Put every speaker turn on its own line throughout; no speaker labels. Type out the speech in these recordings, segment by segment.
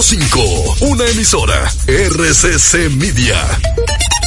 98.5, una emisora RCC Media.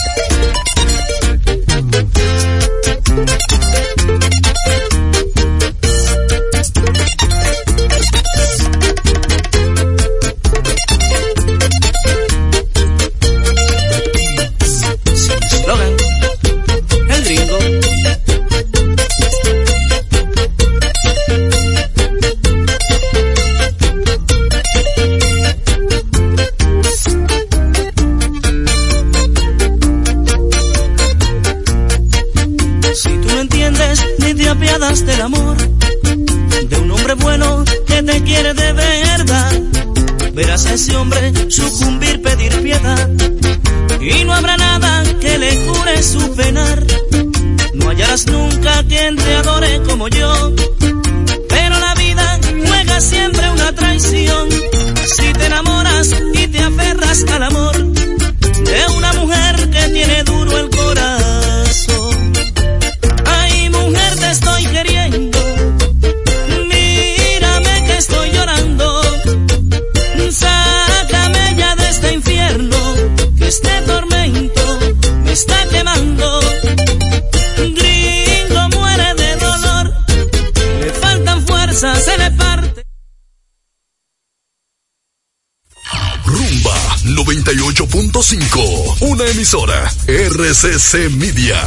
RCC Media.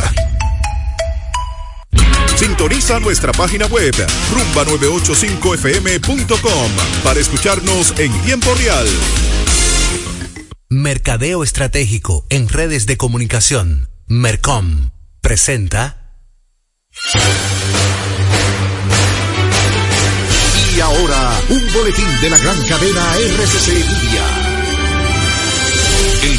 Sintoniza nuestra página web rumba985fm.com para escucharnos en tiempo real.
Mercadeo Estratégico en redes de comunicación. Mercom presenta.
Y ahora, un boletín de la gran cadena RCC Media el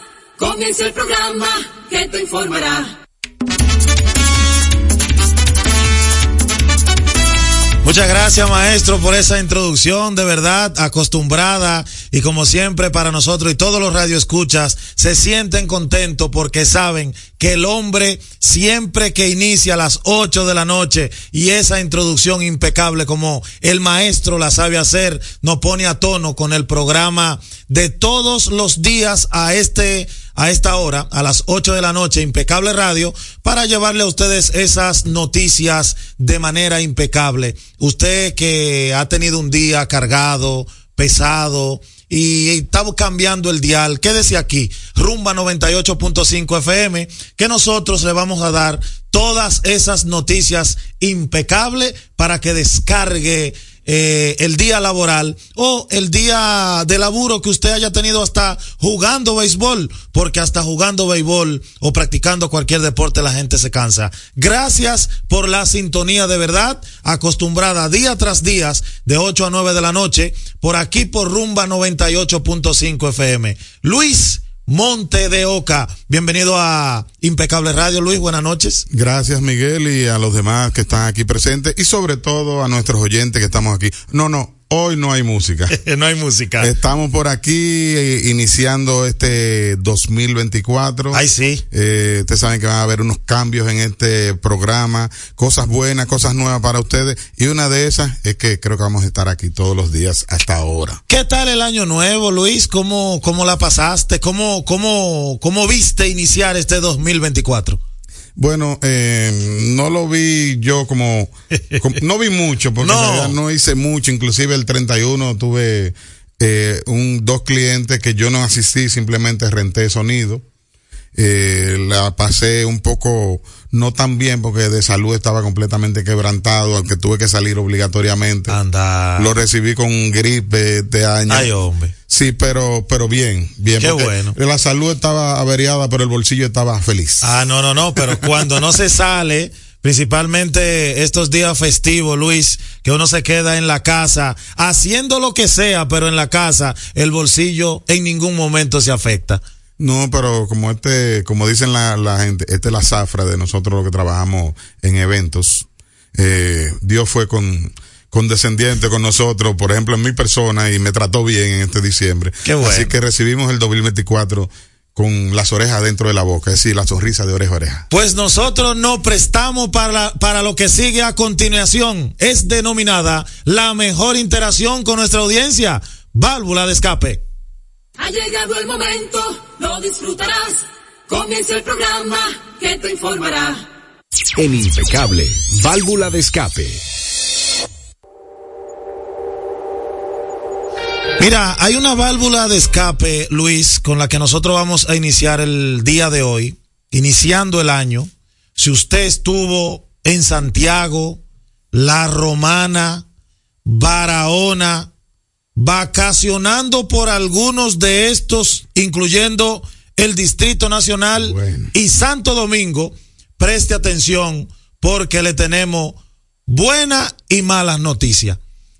Comienza el programa que te informará.
Muchas gracias maestro por esa introducción de verdad acostumbrada y como siempre para nosotros y todos los radioescuchas se sienten contentos porque saben que el hombre siempre que inicia a las 8 de la noche y esa introducción impecable como el maestro la sabe hacer nos pone a tono con el programa de todos los días a este a esta hora, a las 8 de la noche, Impecable Radio, para llevarle a ustedes esas noticias de manera impecable. Usted que ha tenido un día cargado, pesado, y estamos cambiando el dial. Quédese aquí, rumba 98.5 FM, que nosotros le vamos a dar todas esas noticias impecables para que descargue eh, el día laboral o el día de laburo que usted haya tenido hasta jugando béisbol, porque hasta jugando béisbol o practicando cualquier deporte la gente se cansa. Gracias por la sintonía de verdad, acostumbrada día tras día, de 8 a 9 de la noche, por aquí por Rumba 98.5 FM. Luis Monte de Oca. Bienvenido a Impecable Radio, Luis. Buenas noches.
Gracias, Miguel, y a los demás que están aquí presentes, y sobre todo a nuestros oyentes que estamos aquí. No, no, Hoy no hay música.
no hay música.
Estamos por aquí eh, iniciando este 2024.
Ay, sí.
Eh, ustedes saben que van a haber unos cambios en este programa, cosas buenas, cosas nuevas para ustedes. Y una de esas es que creo que vamos a estar aquí todos los días hasta ahora.
¿Qué tal el año nuevo, Luis? ¿Cómo, cómo la pasaste? ¿Cómo, cómo, cómo viste iniciar este 2024?
Bueno, eh, no lo vi yo como, como no vi mucho porque
No.
no hice mucho, inclusive el 31 tuve eh, un dos clientes que yo no asistí, simplemente renté sonido. Eh, la pasé un poco no tan bien porque de salud estaba completamente quebrantado, al que tuve que salir obligatoriamente.
Anda.
Lo recibí con gripe este año.
Ay, hombre.
Sí, pero, pero bien, bien.
Qué bueno.
La salud estaba averiada, pero el bolsillo estaba feliz.
Ah, no, no, no, pero cuando no se sale, principalmente estos días festivos, Luis, que uno se queda en la casa haciendo lo que sea, pero en la casa el bolsillo en ningún momento se afecta.
No, pero como este, como dicen la, la gente, esta es la zafra de nosotros los que trabajamos en eventos. Eh, Dios fue con, condescendiente con nosotros, por ejemplo, en mi persona, y me trató bien en este diciembre.
Qué bueno.
Así que recibimos el 2024 con las orejas dentro de la boca, es decir, la sonrisa de oreja a oreja.
Pues nosotros nos prestamos para, para lo que sigue a continuación. Es denominada la mejor interacción con nuestra audiencia, válvula de escape.
Ha llegado el momento, lo disfrutarás. Comienza el programa que te informará.
En Impecable, válvula de escape.
Mira, hay una válvula de escape, Luis, con la que nosotros vamos a iniciar el día de hoy, iniciando el año. Si usted estuvo en Santiago, La Romana, Barahona, vacacionando por algunos de estos, incluyendo el Distrito Nacional
Bueno.
y Santo Domingo, preste atención porque le tenemos buenas y malas noticias.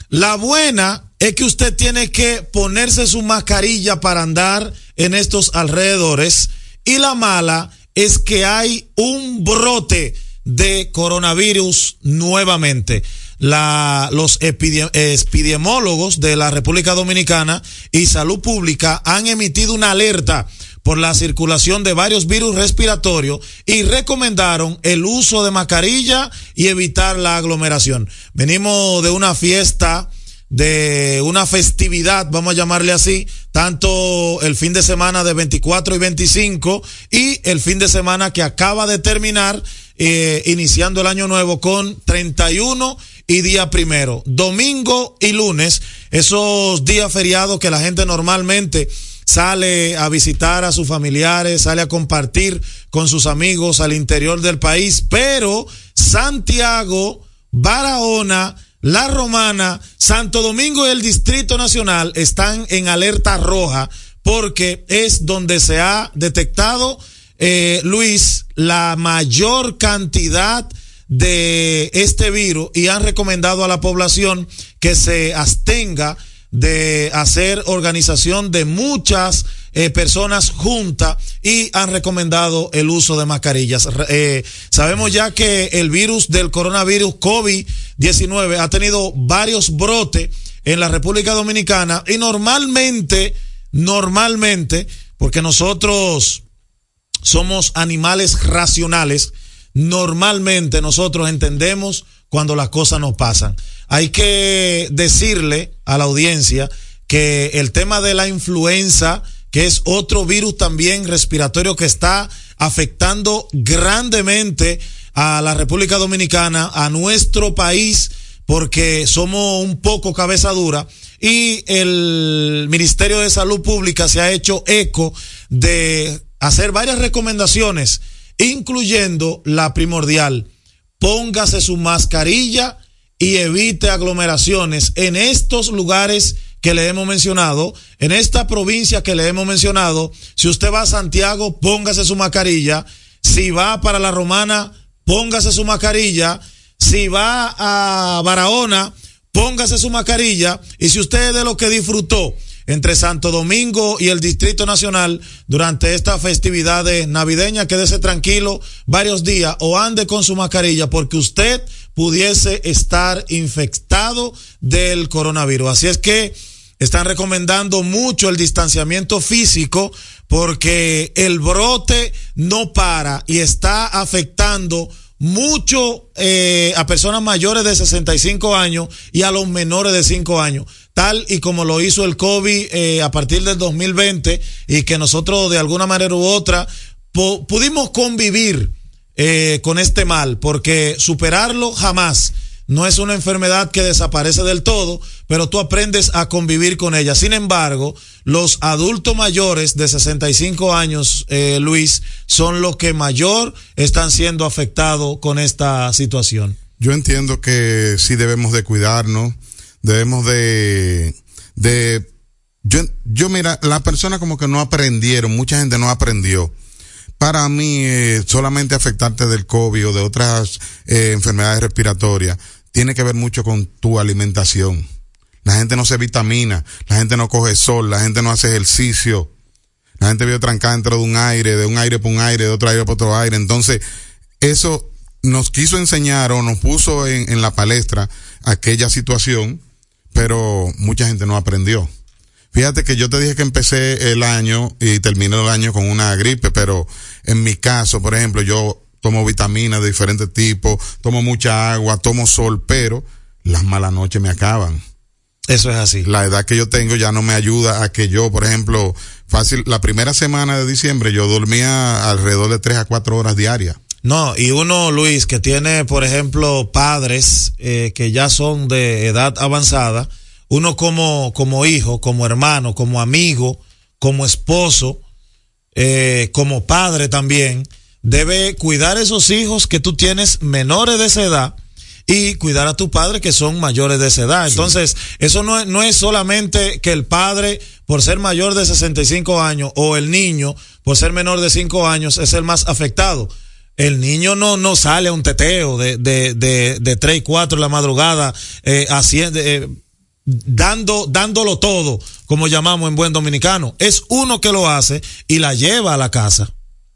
La buena es que usted tiene que ponerse su mascarilla para andar en estos alrededores y la mala es que hay un brote de coronavirus nuevamente. La, los epidem- epidemiólogos de la República Dominicana y Salud Pública han emitido una alerta por la circulación de varios virus respiratorios y recomendaron el uso de mascarilla y evitar la aglomeración. Venimos de una fiesta de una festividad, vamos a llamarle así, tanto el fin de semana de 24 y 25 y el fin de semana que acaba de terminar, eh, iniciando el año nuevo con 31 y día primero, domingo y lunes, esos días feriados que la gente normalmente sale a visitar a sus familiares, sale a compartir con sus amigos al interior del país, pero Santiago, Barahona, La Romana, Santo Domingo y el Distrito Nacional están en alerta roja porque es donde se ha detectado, eh, Luis, la mayor cantidad de este virus y han recomendado a la población que se abstenga de hacer organización de muchas eh, personas juntas y han recomendado el uso de mascarillas. Eh, sabemos ya que el virus del coronavirus COVID-19 ha tenido varios brotes en la República Dominicana y normalmente, normalmente, porque nosotros somos animales racionales, normalmente nosotros entendemos cuando las cosas nos pasan. Hay que decirle a la audiencia que el tema de la influenza, que es otro virus también respiratorio que está afectando grandemente a la República Dominicana, a nuestro país, porque somos un poco cabeza dura. Y el Ministerio de Salud Pública se ha hecho eco de hacer varias recomendaciones, incluyendo la primordial, póngase su mascarilla y evite aglomeraciones en estos lugares que le hemos mencionado, en esta provincia que le hemos mencionado, si usted va a Santiago, póngase su mascarilla, si va para la Romana, póngase su mascarilla, si va a Barahona, póngase su mascarilla, y si usted es de lo que disfrutó entre Santo Domingo y el Distrito Nacional durante esta festividad navideña, quédese tranquilo varios días o ande con su mascarilla porque usted pudiese estar infectado del coronavirus. Así es que están recomendando mucho el distanciamiento físico porque el brote no para y está afectando mucho eh, a personas mayores de 65 años y a los menores de 5 años, tal y como lo hizo el COVID eh, a partir del 2020 y que nosotros de alguna manera u otra pudimos convivir eh, con este mal, porque superarlo jamás no es una enfermedad que desaparece del todo, pero tú aprendes a convivir con ella. Sin embargo, los adultos mayores de 65 años, eh, Luis, son los que mayor están siendo afectados con esta situación.
Yo entiendo que sí debemos de cuidarnos, debemos de, de, yo, yo mira, las personas como que no aprendieron, mucha gente no aprendió para mí eh, solamente afectarte del COVID o de otras eh, enfermedades respiratorias tiene que ver mucho con tu alimentación. La gente no se vitamina, la gente no coge sol, la gente no hace ejercicio. La gente vive trancada dentro de un aire, de un aire para un aire, de otro aire para otro aire. Entonces, eso nos quiso enseñar o nos puso en, en la palestra aquella situación, pero mucha gente no aprendió. Fíjate que yo te dije que empecé el año y terminé el año con una gripe, pero en mi caso, por ejemplo, yo tomo vitaminas de diferentes tipos, tomo mucha agua, tomo sol, pero las malas noches me acaban.
Eso es así.
La edad que yo tengo ya no me ayuda a que yo, por ejemplo, fácil, la primera semana de diciembre yo dormía alrededor de tres a cuatro horas diarias.
No, y uno, Luis, que tiene, por ejemplo, padres eh, que ya son de edad avanzada, uno como, como hijo, como hermano, como amigo, como esposo, eh, como padre también, debe cuidar a esos hijos que tú tienes menores de esa edad y cuidar a tu padre que son mayores de esa edad. Entonces, eso no es, no es solamente que el padre, por ser mayor de 65 años, o el niño, por ser menor de 5 años, es el más afectado. El niño no, no sale a un teteo de, de, de, de 3 y 4 de la madrugada, eh, haciendo, eh, dando, dándolo todo, como llamamos en buen dominicano. Es uno que lo hace y la lleva a la casa.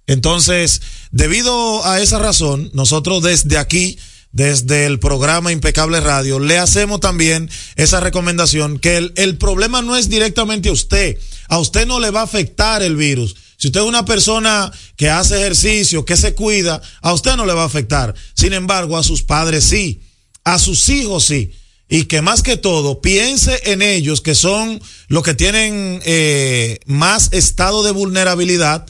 Entonces, debido a esa razón, nosotros desde aquí, desde el programa Impecable Radio, le hacemos también esa recomendación que el, problema no es directamente a usted. A usted no le va a afectar el virus. Si usted es una persona que hace ejercicio, que se cuida, a usted no le va a afectar. Sin embargo, a sus padres sí. A sus hijos sí. Y que más que todo piense en ellos que son los que tienen eh, más estado de vulnerabilidad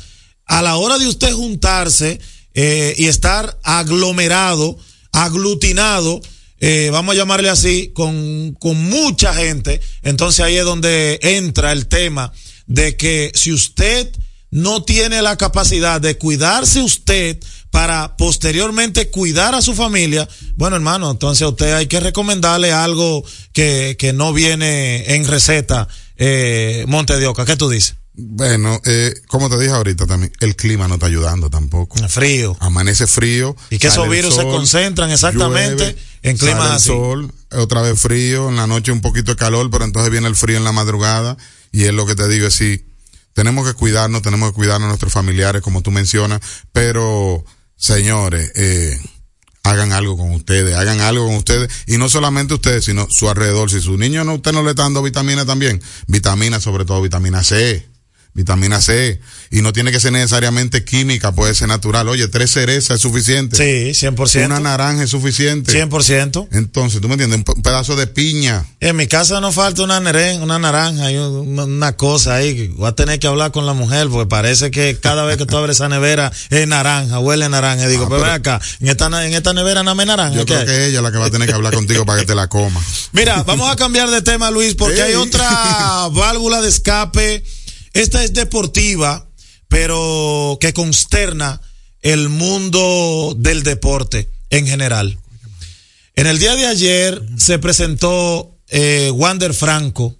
a la hora de usted juntarse eh, y estar aglomerado, aglutinado, eh, vamos a llamarle así, con, con mucha gente, entonces ahí es donde entra el tema de que si usted no tiene la capacidad de cuidarse usted para posteriormente cuidar a su familia, bueno hermano, entonces a usted hay que recomendarle algo que, que no viene en receta eh, Monte de Oca. ¿Qué tú dices?
Bueno, eh, como te dije ahorita también, el clima no está ayudando tampoco.
Frío.
Amanece frío.
Y que esos virus se concentran exactamente
llueve,
en climas así.
sol, otra vez frío, en la noche un poquito de calor, pero entonces viene el frío en la madrugada. Y es lo que te digo, es sí, tenemos que cuidarnos, tenemos que cuidar a nuestros familiares, como tú mencionas, pero, señores, eh, hagan algo con ustedes, hagan algo con ustedes, y no solamente ustedes, sino su alrededor. Si su niño no, usted no le está dando vitamina también, vitamina, sobre todo vitamina C, vitamina C, y no tiene que ser necesariamente química, puede ser natural. Oye, tres cerezas es suficiente.
Sí, 100%.
Una naranja es suficiente.
100%.
Entonces, tú me entiendes, un pe- un pedazo de piña.
En mi casa no falta una, neren- una naranja y un- una, cosa ahí. que Voy a tener que hablar con la mujer porque parece que cada vez que tú abres esa nevera es naranja, huele a naranja. Y digo,
Ah,
pero
pero-
ven acá, en esta, en esta nevera no me naranja.
Yo
¿qué
creo
hay?
que es ella la que va a tener que hablar contigo para que te la coma.
Mira, vamos a cambiar de tema, Luis, porque hay otra válvula de escape. Esta es deportiva, pero que consterna el mundo del deporte en general. En el día de ayer se presentó eh, Wander Franco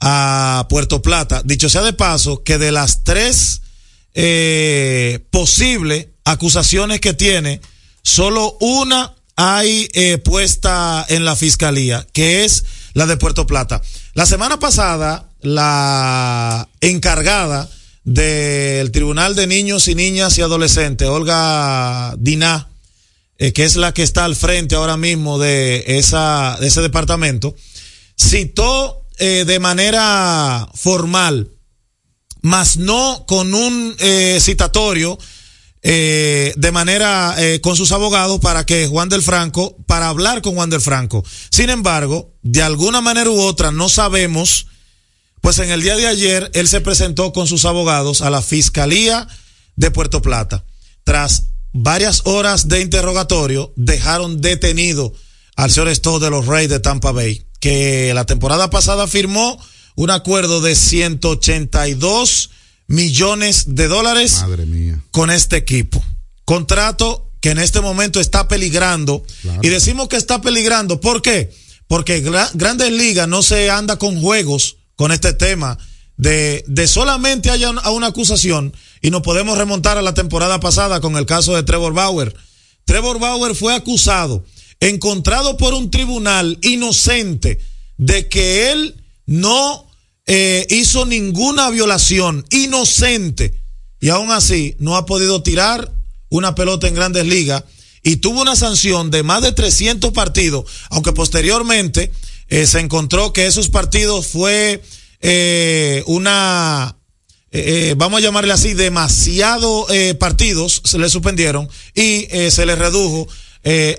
a Puerto Plata. Dicho sea de paso, que de las tres eh, posibles acusaciones que tiene, solo una hay eh, puesta en la fiscalía, que es la de Puerto Plata. La semana pasada, la encargada del Tribunal de Niños y Niñas y Adolescentes, Olga Diná, eh, que es la que está al frente ahora mismo de, esa, de ese departamento, citó eh, de manera formal, más no con un eh, citatorio, eh, de manera eh, con sus abogados para que Juan del Franco, para hablar con Juan del Franco. Sin embargo, de alguna manera u otra, no sabemos, pues en el día de ayer él se presentó con sus abogados a la Fiscalía de Puerto Plata. Tras varias horas de interrogatorio, dejaron detenido al señor Stowe de los Reyes de Tampa Bay, que la temporada pasada firmó un acuerdo de 182 millones de dólares
Madre mía.
con este equipo. Contrato que en este momento está peligrando.
Claro.
Y decimos que está peligrando. ¿Por qué? Porque Gra- Grandes Ligas no se anda con juegos con este tema de, de solamente haya una, una acusación y nos podemos remontar a la temporada pasada con el caso de Trevor Bauer. Trevor Bauer fue acusado, encontrado por un tribunal inocente de que él no eh, hizo ninguna violación, inocente, y aún así no ha podido tirar una pelota en grandes ligas y tuvo una sanción de más de 300 partidos, aunque posteriormente eh, se encontró que esos partidos fue eh, una, eh, eh, vamos a llamarle así, demasiado partidos se le suspendieron y se le redujo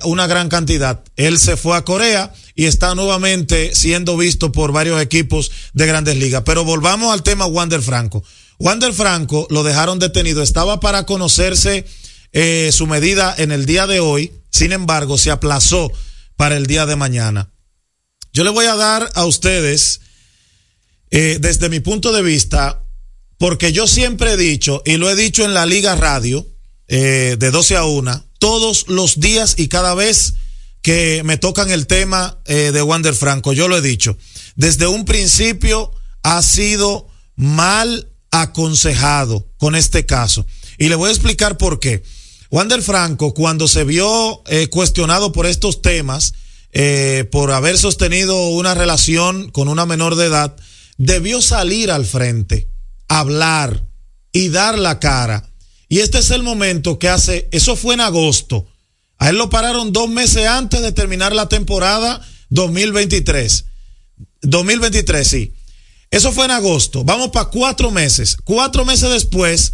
una gran cantidad. Él se fue a Corea y está nuevamente siendo visto por varios equipos de grandes ligas. Pero volvamos al tema Wander Franco. Wander Franco lo dejaron detenido, estaba para conocerse su medida en el día de hoy, sin embargo se aplazó para el día de mañana. Yo le voy a dar a ustedes, eh, desde mi punto de vista, porque yo siempre he dicho, y lo he dicho en la Liga Radio, eh, de 12 a 1, todos los días y cada vez que me tocan el tema eh, de Wander Franco, yo lo he dicho, desde un principio ha sido mal aconsejado con este caso. Y le voy a explicar por qué. Wander Franco, cuando se vio eh, cuestionado por estos temas, eh, por haber sostenido una relación con una menor de edad, debió salir al frente, hablar y dar la cara. Y este es el momento que hace, eso fue en agosto. A él lo pararon dos meses antes de terminar la temporada 2023. 2023, sí. Eso fue en agosto. Vamos para cuatro meses. Cuatro meses después,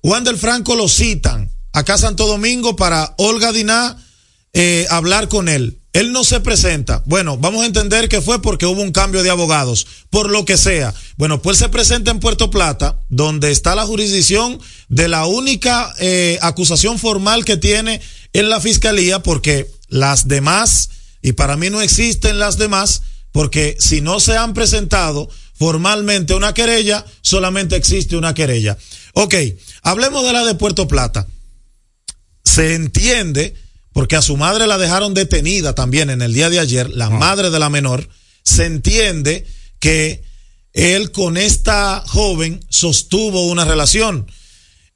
Juan del Franco lo citan acá a Santo Domingo para Olga Diná eh, hablar con él. Él no se presenta. Bueno, vamos a entender que fue porque hubo un cambio de abogados, por lo que sea. Bueno, pues se presenta en Puerto Plata, donde está la jurisdicción de la única eh, acusación formal que tiene en la fiscalía, porque las demás, y para mí no existen las demás, porque si no se han presentado, formalmente una querella, solamente existe una querella. Ok, hablemos de la de Puerto Plata. Se entiende, porque a su madre la dejaron detenida también en el día de ayer, la madre de la menor, se entiende que él con esta joven sostuvo una relación.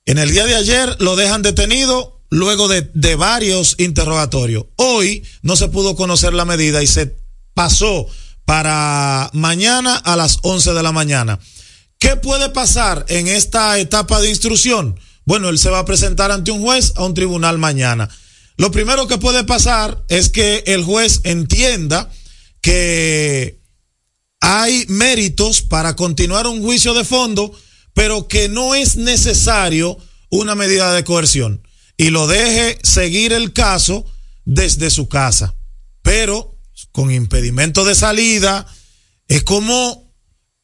En el día de ayer lo dejan detenido luego de, de, varios interrogatorios. Hoy no se pudo conocer la medida y se pasó para mañana a las 11 de la mañana. ¿Qué puede pasar en esta etapa de instrucción? Bueno, él se va a presentar ante un juez a un tribunal mañana. Lo primero que puede pasar es que el juez entienda que hay méritos para continuar un juicio de fondo, pero que no es necesario una medida de coerción y lo deje seguir el caso desde su casa. Pero con impedimento de salida, es como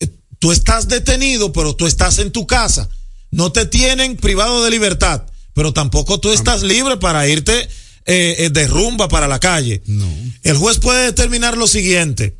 eh, tú estás detenido, pero tú estás en tu casa. No te tienen privado de libertad, pero tampoco tú estás libre para irte eh, eh, de rumba para la calle.
No.
El juez puede determinar lo siguiente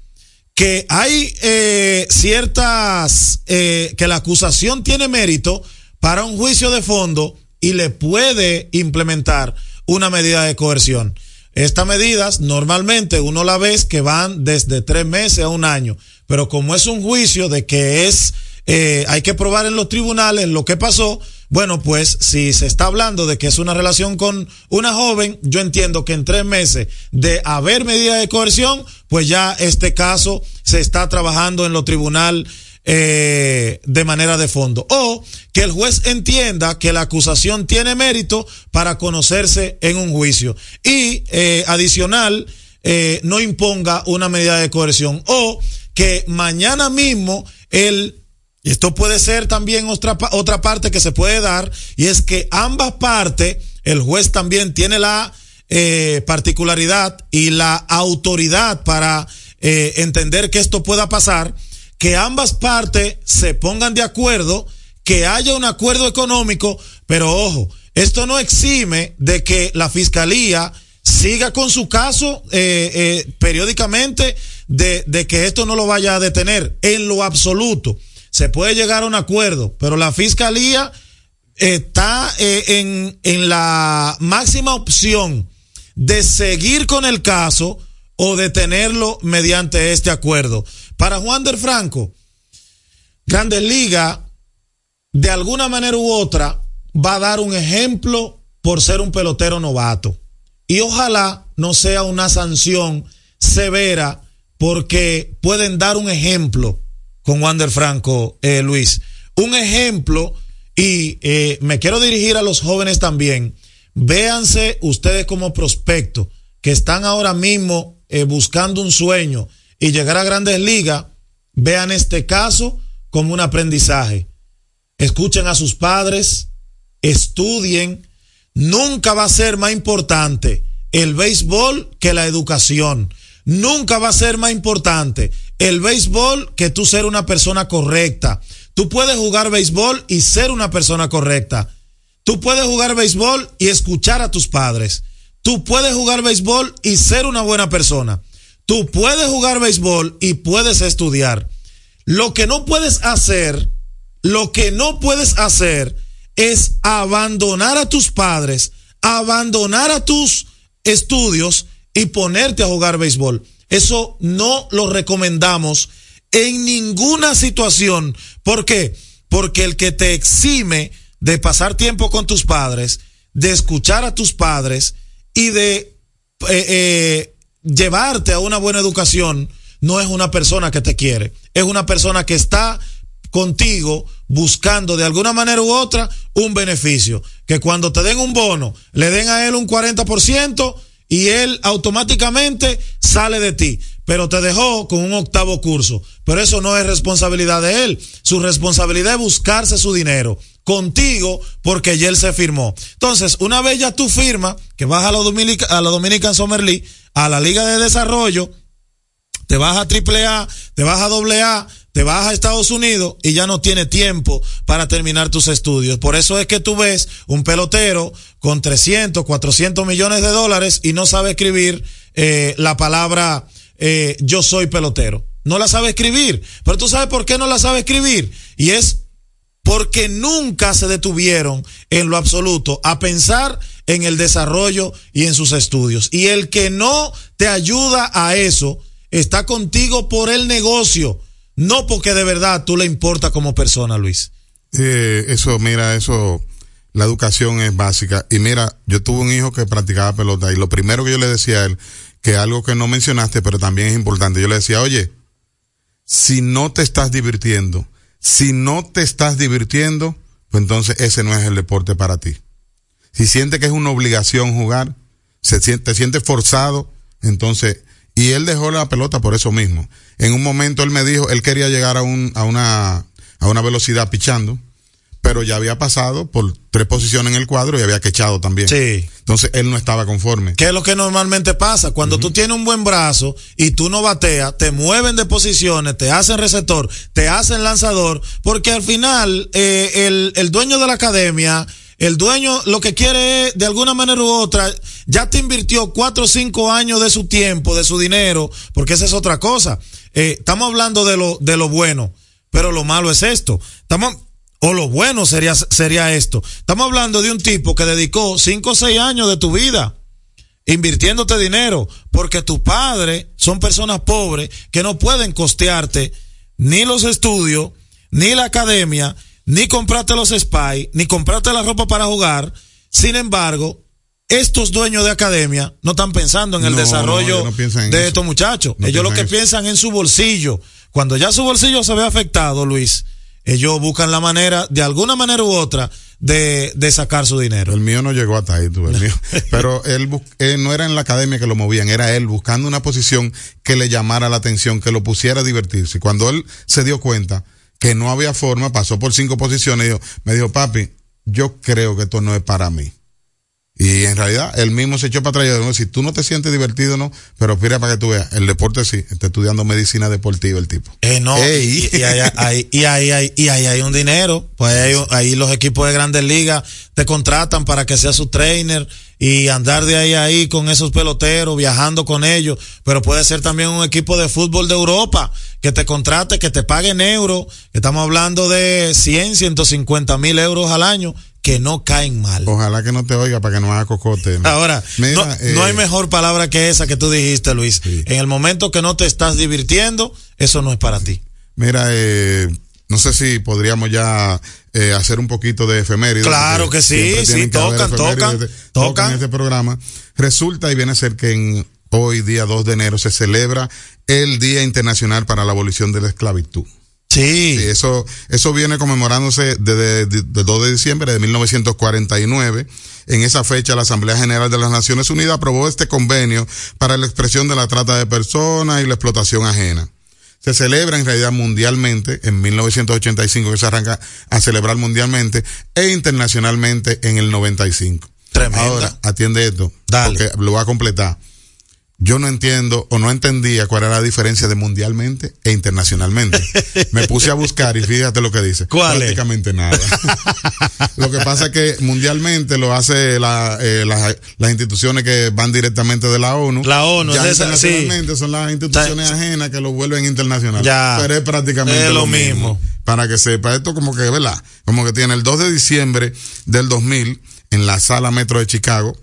que hay eh, ciertas, eh, que la acusación tiene mérito para un juicio de fondo y le puede implementar una medida de coerción. Estas medidas normalmente uno la ve que van desde tres meses a un año, pero como es un juicio de que es, eh, hay que probar en los tribunales lo que pasó, bueno, pues si se está hablando de que es una relación con una joven, yo entiendo que en tres meses de haber medida de coerción, pues ya este caso se está trabajando en lo tribunal eh, de manera de fondo. O que el juez entienda que la acusación tiene mérito para conocerse en un juicio. Y eh, adicional, eh, no imponga una medida de coerción. O que mañana mismo el y esto puede ser también otra, otra parte que se puede dar, y es que ambas partes, el juez también tiene la eh, particularidad y la autoridad para eh, entender que esto pueda pasar, que ambas partes se pongan de acuerdo, que haya un acuerdo económico, pero ojo, esto no exime de que la fiscalía siga con su caso eh, eh, periódicamente de, de que esto no lo vaya a detener en lo absoluto se puede llegar a un acuerdo, pero la fiscalía está eh, en, en la máxima opción de seguir con el caso o detenerlo mediante este acuerdo. Para Juan del Franco, Grandes Ligas, de alguna manera u otra, va a dar un ejemplo por ser un pelotero novato. Y ojalá no sea una sanción severa porque pueden dar un ejemplo con Wander Franco, eh, Luis. Un ejemplo, y eh, me quiero dirigir a los jóvenes también. Véanse ustedes como prospecto que están ahora mismo eh, buscando un sueño y llegar a grandes ligas. Vean este caso como un aprendizaje. Escuchen a sus padres, estudien. Nunca va a ser más importante el béisbol que la educación. Nunca va a ser más importante el béisbol que tú ser una persona correcta. Tú puedes jugar béisbol y ser una persona correcta. Tú puedes jugar béisbol y escuchar a tus padres. Tú puedes jugar béisbol y ser una buena persona. Tú puedes jugar béisbol y puedes estudiar. Lo que no puedes hacer, lo que no puedes hacer es abandonar a tus padres, abandonar a tus estudios y ponerte a jugar béisbol. Eso no lo recomendamos en ninguna situación. ¿Por qué? Porque el que te exime de pasar tiempo con tus padres, de escuchar a tus padres y de eh, eh, llevarte a una buena educación, no es una persona que te quiere, es una persona que está contigo buscando de alguna manera u otra un beneficio. Que cuando te den un bono, le den a él un 40%, y él automáticamente sale de ti, pero te dejó con un octavo curso. Pero eso no es responsabilidad de él. Su responsabilidad es buscarse su dinero contigo porque ya él se firmó. Entonces, una vez ya tú firmas, que vas a la, a la Dominican Summer League, a la Liga de Desarrollo, te vas a triple A, te vas a doble A, te vas a Estados Unidos y ya no tiene tiempo para terminar tus estudios. Por eso es que tú ves un pelotero con 300, 400 millones de dólares y no sabe escribir eh, la palabra eh, yo soy pelotero. no la sabe escribir. Pero tú sabes por qué no la sabe escribir. Y es porque nunca se detuvieron en lo absoluto a pensar en el desarrollo y en sus estudios. Y el que no te ayuda a eso está contigo por el negocio, no porque de verdad tú le importa como persona, Luis.
Eh, eso, mira, eso, la educación es básica. Y mira, yo tuve un hijo que practicaba pelota y lo primero que yo le decía a él, que algo que no mencionaste, pero también es importante, yo le decía, oye, si no te estás divirtiendo, si no te estás divirtiendo, pues entonces ese no es el deporte para ti. Si sientes que es una obligación jugar, se siente, te sientes forzado, entonces, y él dejó la pelota por eso mismo. En un momento él me dijo, él quería llegar a, un, a, una, a una velocidad pichando, pero ya había pasado por tres posiciones en el cuadro y había quechado también.
Sí.
Entonces él no estaba conforme.
¿Qué es lo que normalmente pasa? Cuando tú tienes un buen brazo y tú no bateas, te mueven de posiciones, te hacen receptor, te hacen lanzador, porque al final eh, el, el dueño de la academia, el dueño lo que quiere es, de alguna manera u otra, ya te invirtió cuatro o cinco años de su tiempo, de su dinero, porque esa es otra cosa. Eh, estamos hablando de lo, de lo bueno, pero lo malo es esto. Estamos, o lo bueno sería, sería esto. Estamos hablando de un tipo que dedicó cinco o seis años de tu vida invirtiéndote dinero, porque tu padre son personas pobres que no pueden costearte ni los estudios, ni la academia, ni comprarte los spy, ni comprarte la ropa para jugar. Sin embargo, estos dueños de academia no están pensando en el
No,
desarrollo
no
de
eso.
estos muchachos.
No
ellos lo que
piensan
piensan en su bolsillo. Cuando ya su bolsillo se ve afectado, Luis, ellos buscan la manera, de alguna manera u otra, de, de sacar su dinero.
El mío no llegó hasta ahí, tú, el mío. Pero él, bus- eh, no era en la academia que lo movían, era él buscando una posición que le llamara la atención, que lo pusiera a divertirse. Y Cuando él se dio cuenta que no había forma, pasó por cinco posiciones y dijo, me dijo, papi, yo creo que esto no es para mí. Y en realidad, él mismo se echó para atrás si tú no te sientes divertido, no, pero mira para que tú veas, el deporte sí, está estudiando medicina deportiva el tipo.
Eh, no,
Ey.
y, y ahí, ahí- y ahí, ahí- y ahí hay un dinero. Pues ahí, ahí los equipos de grandes ligas te contratan para que sea su trainer y andar de ahí a ahí con esos peloteros, viajando con ellos. Pero puede ser también un equipo de fútbol de Europa que te contrate, que te pague en euros. Estamos hablando de 100, 150 mil euros al año que no caen mal.
Ojalá que no te oiga para que no haga cocote. ¿no?
Ahora,
Mira,
no,
eh,
no hay mejor palabra que esa que tú dijiste, Luis.
Sí.
En el momento que no te estás divirtiendo, eso no es para ti.
Mira, eh, no sé si podríamos ya eh, hacer un poquito de efemérides.
Claro que sí, sí,
que
tocan, tocan,
efemérides,
tocan.
en este programa. Resulta y viene a ser que en hoy, día 2 de enero, se celebra el Día Internacional para la Abolición de la Esclavitud.
Sí.
Sí, eso, eso viene conmemorándose desde el 2 de diciembre de 1949. En esa fecha, la Asamblea General de las Naciones Unidas aprobó este convenio para la expresión de la trata de personas y la explotación ajena. Se celebra en realidad mundialmente, en 1985 que se arranca a celebrar mundialmente, e internacionalmente en el 95.
Tremenda.
Ahora, atiende esto,
Dale.
porque lo voy a completar. Yo no entiendo o no entendía cuál era la diferencia de mundialmente e internacionalmente. Me puse a buscar y fíjate lo que dice.
¿Cuál es?
Prácticamente nada. lo que pasa es que mundialmente lo hace la, eh, las, las instituciones que van directamente de la ONU.
La ONU,
ya
es esa- sí.
internacionalmente son las instituciones ajenas que lo vuelven internacional.
Ya.
Pero es prácticamente
Es
lo,
lo
mismo.
mismo.
Para que sepa, esto como que, ¿verdad? Como que tiene el 2 de diciembre del 2000 en la sala Metro de Chicago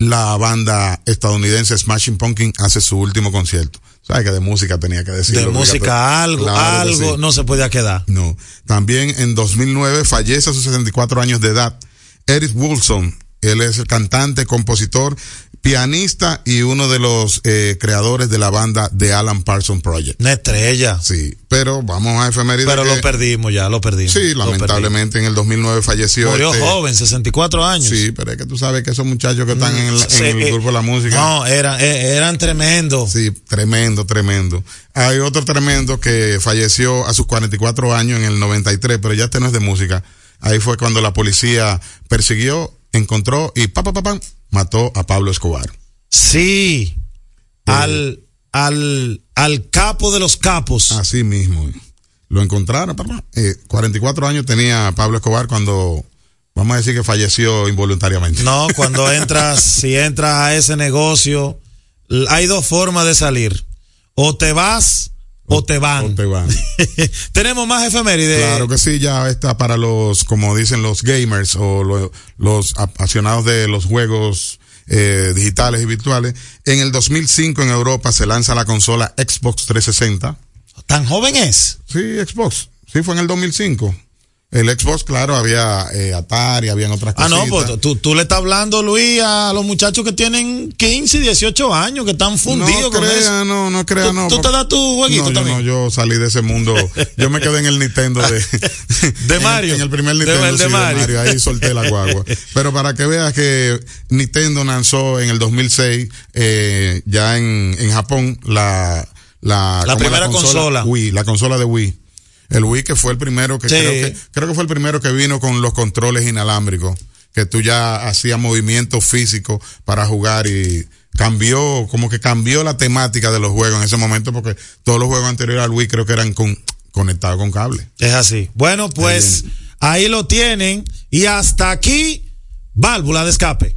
la banda estadounidense Smashing Pumpkin hace su último concierto. ¿Sabes que de música tenía que decir?
de música algo, algo, no se podía quedar.
No. También en 2009 fallece a sus 64 años de edad Eric Wilson. Él es el cantante, compositor, pianista y uno de los eh, creadores de la banda The Alan Parsons Project.
Una estrella.
Sí, pero vamos a efemérides.
Pero
que-
lo perdimos ya, lo perdimos.
Sí,
Lo
lamentablemente en el 2009 falleció.
Murió
este-
joven, 64 años.
Sí, pero es que tú sabes que esos muchachos que están en el, en el
eh,
grupo de la música.
No, eran, eh, eran tremendos.
Sí, tremendo, tremendo. Hay otro tremendo que falleció a sus 44 años en el 93, pero ya este no es de música. Ahí fue cuando la policía persiguió, encontró y pa, pa, mató a Pablo Escobar.
Sí. Al, al, al capo de los capos.
Así mismo. Lo encontraron, papá. Eh, 44 años tenía Pablo Escobar cuando, vamos a decir que falleció involuntariamente.
No, cuando entras, si entras a ese negocio, hay dos formas de salir. O te vas o te van.
O te van.
Tenemos más efemérides.
Claro que sí, ya está para los, como dicen los gamers o lo- los apasionados de los juegos eh, digitales y virtuales. En el 2005 en Europa se lanza la consola Xbox 360.
¿Tan joven es?
Sí, Xbox. Sí, fue en el 2005. El Xbox, claro, había eh, Atari, habían otras
Ah,
cosas.
no, pues tú, tú le estás hablando, Luis, a los muchachos que tienen 15 y 18 años, que están fundidos
no
con
crea,
eso.
no, no crea,
¿Tú-
no.
tú te das tu jueguito
no, yo
también?
no, yo salí de ese mundo. Yo me quedé en el Nintendo de,
De Mario.
En, el primer
De-
Nintendo
el de
sí,
Mario.
Ahí solté la guagua. Pero para que veas que Nintendo lanzó en el 2006, eh, ya en, en Japón, la, la,
La
¿cómo
primera consola.
Wii, la consola de Wii. El Wii que fue el primero que,
Sí.
creo que creo que fue el primero que vino con los controles inalámbricos, que tú ya hacías movimientos físicos para jugar y cambió, como que cambió la temática de los juegos en ese momento porque todos los juegos anteriores al Wii creo que eran con, conectados con cable.
Es así. Bueno, pues ahí lo tienen. Y hasta aquí, válvula de escape.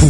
Fu.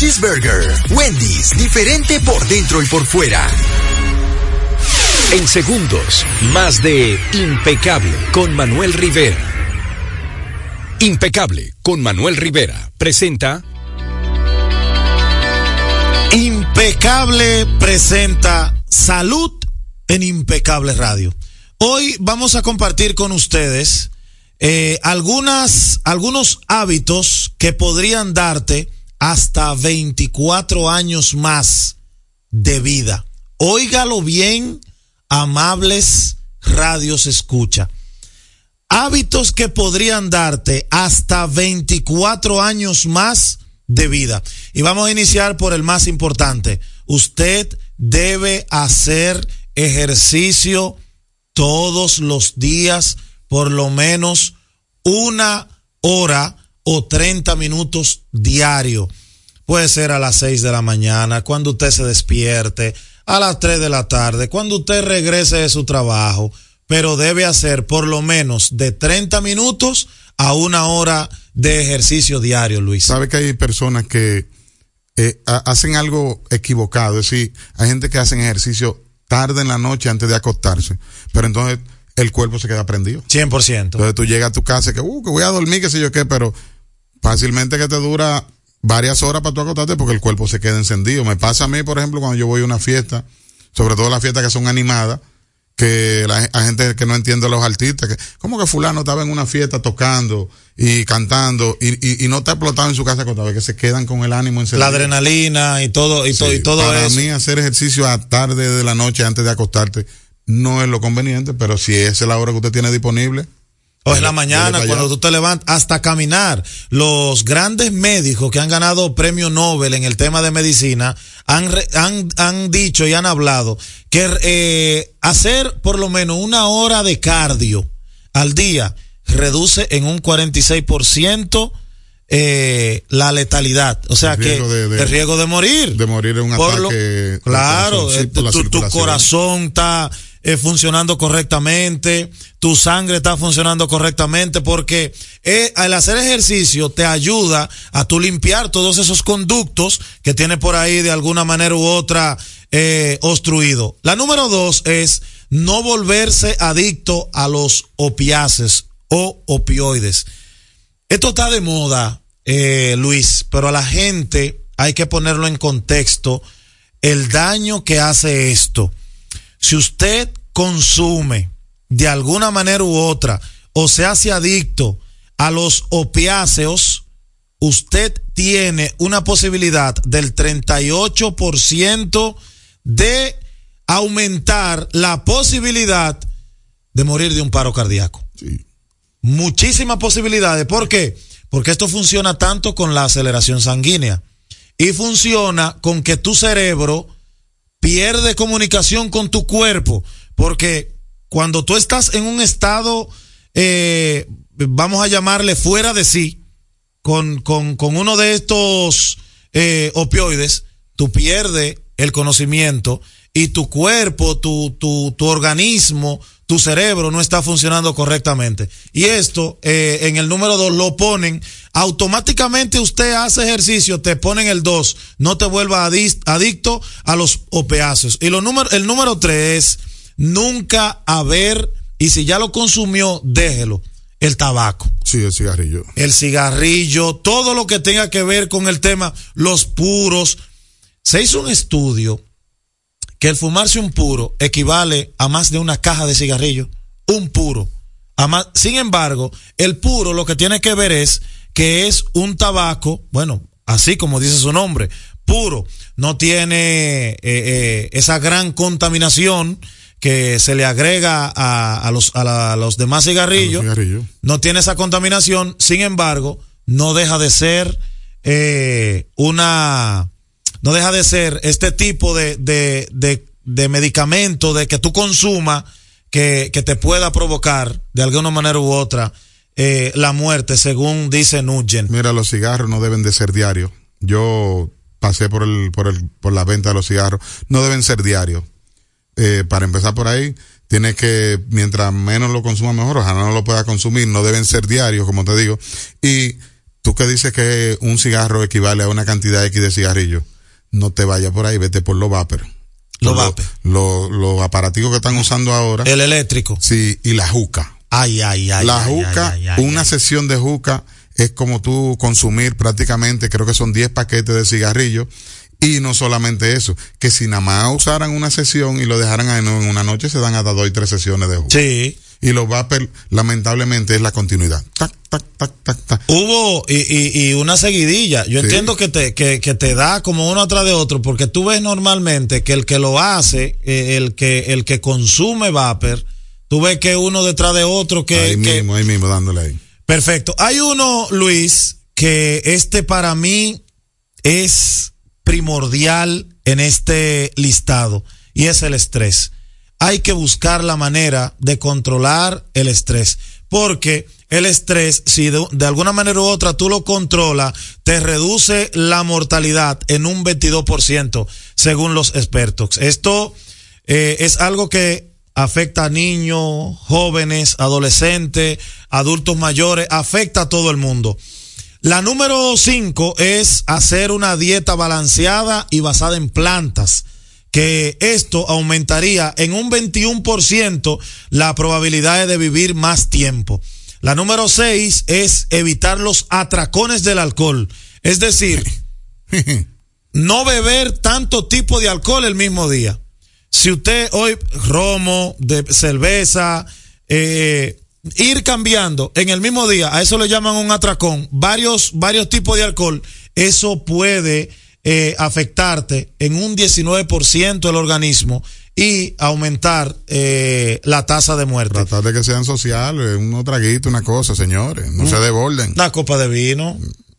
Cheeseburger. Wendy's, diferente por dentro y por fuera.
En segundos, más de Impecable con Manuel Rivera. Impecable con Manuel Rivera presenta
Impecable presenta Salud en Impecable Radio. Hoy vamos a compartir con ustedes eh, algunas, algunos hábitos que podrían darte hasta 24 años más de vida. Óigalo bien, amables radios escucha. Hábitos que podrían darte hasta 24 años más de vida. Y vamos a iniciar por el más importante. Usted debe hacer ejercicio todos los días, por lo menos una hora o 30 minutos diario. Puede ser a las 6 de la mañana, cuando usted se despierte, a las 3 de la tarde, cuando usted regrese de su trabajo, pero debe hacer por lo menos de 30 minutos a una hora de ejercicio diario, Luis.
Sabe que hay personas que eh, ha- hacen algo equivocado, es decir, hay gente que hacen ejercicio tarde en la noche antes de acostarse, pero entonces el cuerpo se queda prendido.
100%.
Entonces tú llegas a tu casa y que, uh, que voy a dormir, qué sé yo qué, pero fácilmente que te dura varias horas para tú acostarte porque el cuerpo se queda encendido. Me pasa a mí, por ejemplo, cuando yo voy a una fiesta, sobre todo las fiestas que son animadas, que la hay gente que no entiende a los artistas, que como que fulano estaba en una fiesta tocando y cantando y, y, y no está explotado en su casa acostado, que se quedan con el ánimo encendido.
La adrenalina y todo, y, todo, y todo
Para
eso.
mí hacer ejercicio a tarde de la noche antes de acostarte no es lo conveniente, pero si esa es la hora que usted tiene disponible.
O en la mañana, cuando tú te levantas, hasta caminar. Los grandes médicos que han ganado premio Nobel en el tema de medicina han, han, han dicho y han hablado que eh, hacer por lo menos una hora de cardio al día reduce en un 46% eh, la letalidad. O sea
El
que
riesgo de- de-
el riesgo de morir.
De morir en un
Por
ataque.
lo- claro, eh, tu, tu corazón está eh, funcionando correctamente, tu sangre está funcionando correctamente, porque eh, al hacer ejercicio te ayuda a tú limpiar todos esos conductos que tiene por ahí de alguna manera u otra eh, obstruido. La número dos es no volverse adicto a los opiáceos o opioides. Esto está de moda, Luis, pero a la gente hay que ponerlo en contexto el daño que hace esto. Si usted consume de alguna manera u otra o se hace adicto a los opiáceos, usted tiene una posibilidad del 38% de aumentar la posibilidad de morir de un paro cardíaco muchísimas posibilidades. ¿Por qué? Porque esto funciona tanto con la aceleración sanguínea y funciona con que tu cerebro pierde comunicación con tu cuerpo. Porque cuando tú estás en un estado, eh, vamos a llamarle fuera de sí, con, con, con uno de estos eh, opioides, tú pierdes el conocimiento y tu cuerpo, tu, tu, tu organismo, tu cerebro no está funcionando correctamente. Y esto, eh, en el número dos, lo ponen, automáticamente usted hace ejercicio, te ponen el dos, no te vuelva adicto a los opiáceos. Y lo número, el número tres es nunca haber, y si ya lo consumió, déjelo, el tabaco
Sí, el cigarrillo.
el cigarrillo, todo lo que tenga que ver con el tema, los puros. Se hizo un estudio que el fumarse un puro equivale a más de una caja de cigarrillos. Un puro. A más- sin embargo, el puro lo que tiene que ver es que es un tabaco, bueno, así como dice su nombre, puro. No tiene eh, eh, esa gran contaminación que se le agrega a, a los, a, la- a los demás cigarrillos
Cigarrillo.
no tiene esa contaminación, sin embargo, no deja de ser eh, una, no deja de ser este tipo de, de, de, medicamento de que tú consumas que, que te pueda provocar de alguna manera u otra eh, la muerte, según dice Nugent.
Mira, los cigarros no deben de ser diarios. Yo pasé por el, por el, por la venta de los cigarros. No deben ser diarios. Eh, para empezar por ahí, tienes que, mientras menos lo consuma mejor, ojalá no lo pueda consumir, no deben ser diarios, como te digo. Y tú que dices que un cigarro equivale a una cantidad X de cigarrillos, no te vayas por ahí, vete por los vapor.
Los.
Los los aparaticos que están usando ahora.
El eléctrico.
Sí, y la juca.
Ay, ay, ay.
la
ay,
juca,
ay, ay, ay,
una sesión de juca es como tú consumir prácticamente, creo que son 10 paquetes de cigarrillos. Y no solamente eso, que si nada más usaran una sesión y lo dejaran en una noche, se dan hasta dos y tres sesiones de juca.
Sí.
Y los vapor, lamentablemente, es la continuidad. Tac,
Hubo y, y, y una seguidilla. Yo
Sí.
entiendo que te, que, que te da como uno atrás de otro, porque tú ves normalmente que el que lo hace, eh, el que, el que consume vapor, tú ves que uno detrás de otro que,
ahí
que-
mismo, ahí mismo, dándole ahí.
Perfecto. Hay uno, Luis, que este para mí es primordial en este listado y es el estrés. Hay que buscar la manera de controlar el estrés porque el estrés, si de, alguna manera u otra tú lo controlas, te reduce la mortalidad en un 22% según los expertos. Esto eh, es algo que afecta a niños, jóvenes, adolescentes, adultos mayores, afecta a todo el mundo. La número 5 es hacer una dieta balanceada y basada en plantas que esto aumentaría en un 21% la probabilidad de vivir más tiempo. La número 6 es evitar los atracones del alcohol. Es decir, no beber tanto tipo de alcohol el mismo día. Si usted hoy romo, de cerveza, eh, ir cambiando en el mismo día, a eso le llaman un atracón, varios, varios tipos de alcohol, eso puede eh, afectarte en un 19% el organismo y aumentar eh, la tasa de muerte.
Tratar de que sean sociales, unos traguitos, una cosa, señores, no se desborden.
Una copa de vino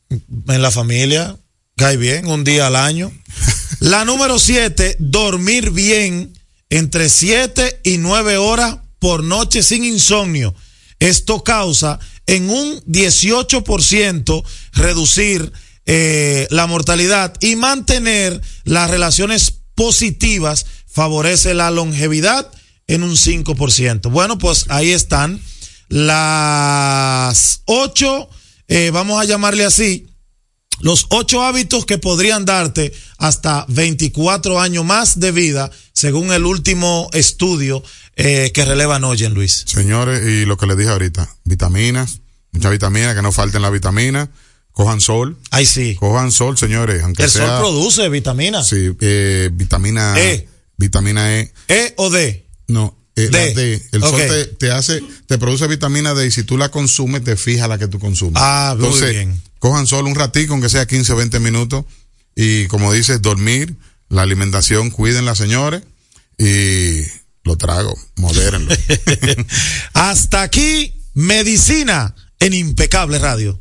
en la familia, cae bien, un día al año. La número 7, dormir bien entre 7 y 9 horas por noche sin insomnio. Esto causa en un 18% reducir eh, la mortalidad y mantener las relaciones positivas favorece la longevidad en un 5%. Bueno, pues ahí están las ocho, eh, vamos a llamarle así, los ocho hábitos que podrían darte hasta 24 años más de vida, según el último estudio eh, que relevan hoy en Luis.
Señores, y lo que les dije ahorita, vitaminas, mucha vitamina, que no falten las vitaminas. Cojan sol.
Ay, sí.
Cojan sol, señores. Aunque
el
sea,
sol produce vitaminas.
Sí, eh, vitamina
E.
Vitamina E.
¿E o D?
No, eh,
D.
la D. El sol te, te hace, te produce vitamina D y si tú la consumes, te fija la que tú consumes.
Ah, muy
Entonces,
bien.
cojan sol un ratico, aunque sea 15 o 20 minutos. Y como dices, dormir, la alimentación, cuídenla, señores. Y lo trago, modérenlo.
Hasta aquí, medicina en Impecable Radio.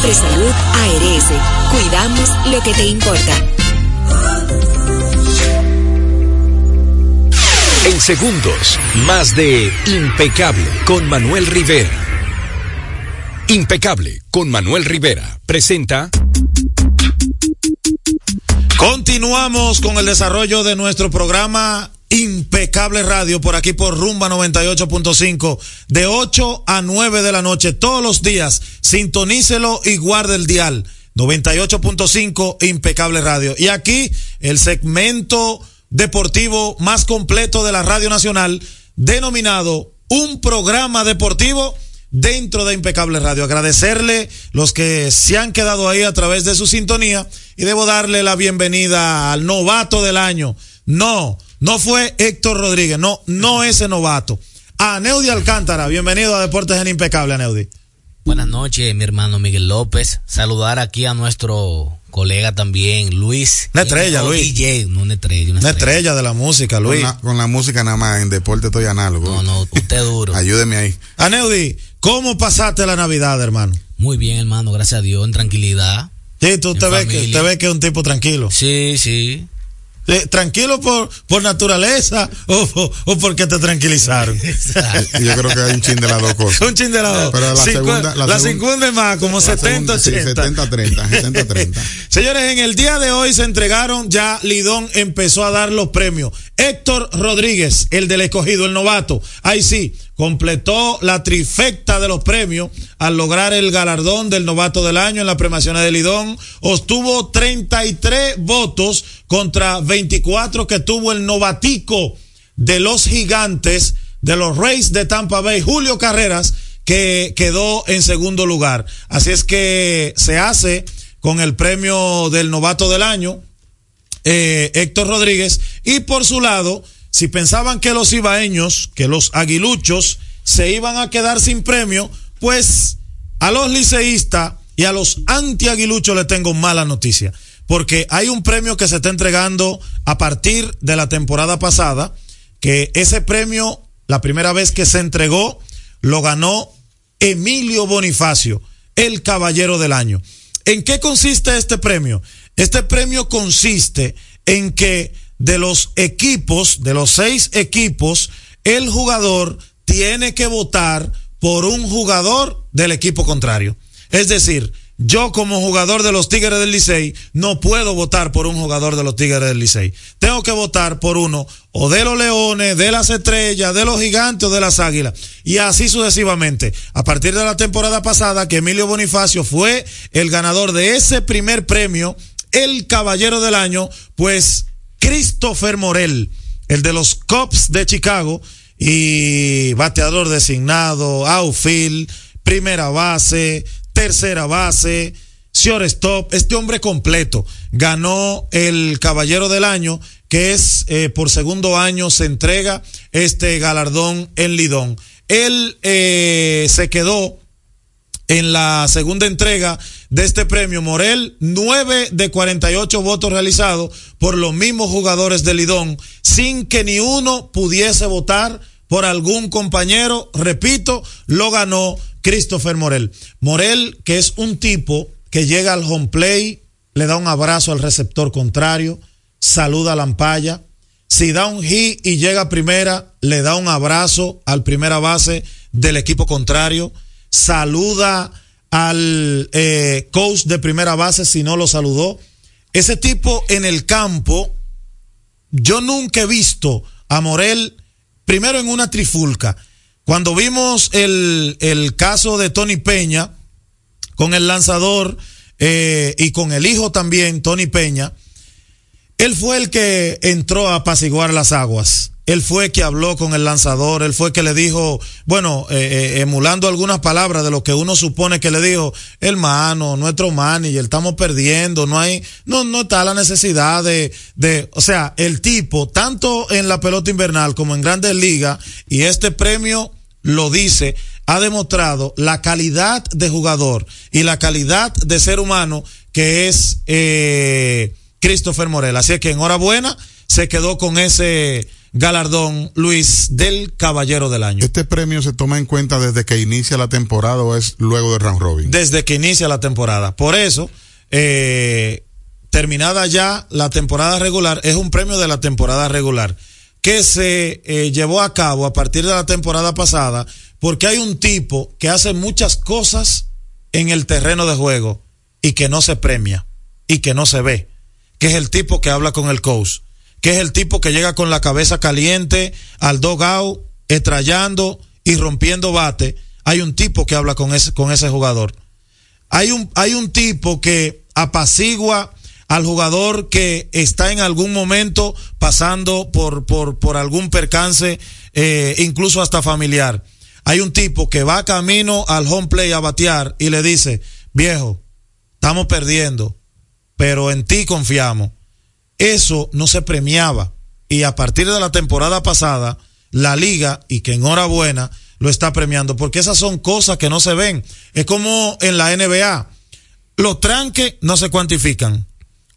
Salud ARS. Cuidamos lo que te importa.
En segundos, más de Impecable con Manuel Rivera. Impecable con Manuel Rivera presenta
Continuamos con el desarrollo de nuestro programa Impecable Radio por aquí por Rumba 98.5 de 8 a 9 de la noche todos los días. Sintonícelo y guarde el dial 98.5 Impecable Radio. Y aquí el segmento deportivo más completo de la Radio Nacional denominado Un programa deportivo dentro de Impecable Radio. Agradecerle los que se han quedado ahí a través de su sintonía y debo darle la bienvenida al novato del año. No, no fue Héctor Rodríguez, no, no ese novato. A Neudi Alcántara, bienvenido a Deportes en Impecable, Neudi.
Buenas noches, mi hermano Miguel López. Saludar aquí a nuestro colega también, Luis.
Una estrella, Luis.
DJ, no una estrella. Una
Una
estrella.
estrella de la música, Luis.
Con la, con la música nada más, en deporte estoy análogo.
No, no, usted duro.
Ayúdeme ahí.
Aneudi, ¿cómo pasaste la Navidad, hermano?
Muy bien, hermano, gracias a Dios, en tranquilidad.
Sí, tú te ves, que, te ves que es un tipo tranquilo.
Sí, sí.
Eh, ¿Tranquilo por, por naturaleza o, o- o porque te tranquilizaron?
Yo creo que hay un chin de las dos cosas.
un chin de las dos.
Pero la
Cincu-
segunda- la
la
segunda-
segunda es más, como
La
70,
segunda,
80.
sí, 70-30, 70-30.
Señores, en el día de hoy se entregaron, ya Lidón empezó a dar los premios. Héctor Rodríguez, el del escogido, el novato, ahí sí, completó la trifecta de los premios al lograr el galardón del novato del año en las premiaciones de Lidón. Obtuvo 33 votos contra 24 que tuvo el novatico de los gigantes de los Rays de Tampa Bay, Julio Carreras, que quedó en segundo lugar. Así es que se hace con el premio del novato del año, eh, Héctor Rodríguez, y por su lado, si pensaban que los ibaeños, que los aguiluchos se iban a quedar sin premio, pues a los liceístas y a los anti-aguiluchos les tengo mala noticia, porque hay un premio que se está entregando a partir de la temporada pasada, que ese premio, la primera vez que se entregó, lo ganó Emilio Bonifacio, el caballero del año. ¿En qué consiste este premio? Este premio consiste en que de los equipos, de los seis equipos, el jugador tiene que votar por un jugador del equipo contrario. Es decir, yo como jugador de los Tigres del Licey no puedo votar por un jugador de los Tigres del Licey. Tengo que votar por uno o de los Leones, de las Estrellas, de los Gigantes o de las Águilas. Y así sucesivamente. A partir de la temporada pasada que Emilio Bonifacio fue el ganador de ese primer premio, el Caballero del Año, pues Christopher Morel, el de los Cubs de Chicago y bateador designado, outfield, primera base, tercera base, shortstop, este hombre completo ganó el Caballero del Año, que es eh, por segundo año se entrega este galardón en Lidón. Él eh, se quedó en la segunda entrega de este premio Morel, 9 de 48 votos realizados por los mismos jugadores de Lidón, sin que ni uno pudiese votar por algún compañero. Repito, lo ganó Christopher Morel. Morel, que es un tipo que llega al home play, le da un abrazo al receptor contrario, saluda a la ampalla. Si da un hit y llega a primera, le da un abrazo al primera base del equipo contrario saluda al eh, coach de primera base si no lo saludó. Ese tipo en el campo, yo nunca he visto a Morel primero en una trifulca. Cuando vimos el, el caso de Tony Peña con el lanzador eh, y con el hijo también, Tony Peña, él fue el que entró a apaciguar las aguas. Él fue que habló con el lanzador, él fue que le dijo, bueno, eh, eh, emulando algunas palabras de lo que uno supone que le dijo, hermano, nuestro manager, estamos perdiendo, no hay, no, no está la necesidad de, de, o sea, el tipo, tanto en la pelota invernal como en grandes ligas, y este premio lo dice, ha demostrado la calidad de jugador y la calidad de ser humano que es eh, Christopher Morel. Así que enhorabuena, se quedó con ese galardón Luis del Caballero del Año.
¿Este premio se toma en cuenta desde que inicia la temporada o es luego de round robin?
Desde que inicia la temporada. Por eso, eh, terminada ya la temporada regular, es un premio de la temporada regular que se eh, llevó a cabo a partir de la temporada pasada, porque hay un tipo que hace muchas cosas en el terreno de juego y que no se premia y que no se ve, que es el tipo que habla con el coach, que es el tipo que llega con la cabeza caliente al dogout, estrellando y rompiendo bate. Hay un tipo que habla con ese, con ese jugador. Hay un, hay un tipo que apacigua al jugador que está en algún momento pasando por, por, por algún percance, eh, incluso hasta familiar. Hay un tipo que va camino al home play a batear y le dice, viejo, estamos perdiendo, pero en ti confiamos. Eso no se premiaba. Y a partir de la temporada pasada, la liga, y que enhorabuena, lo está premiando, porque esas son cosas que no se ven. Es como en la NBA. Los tranques no se cuantifican.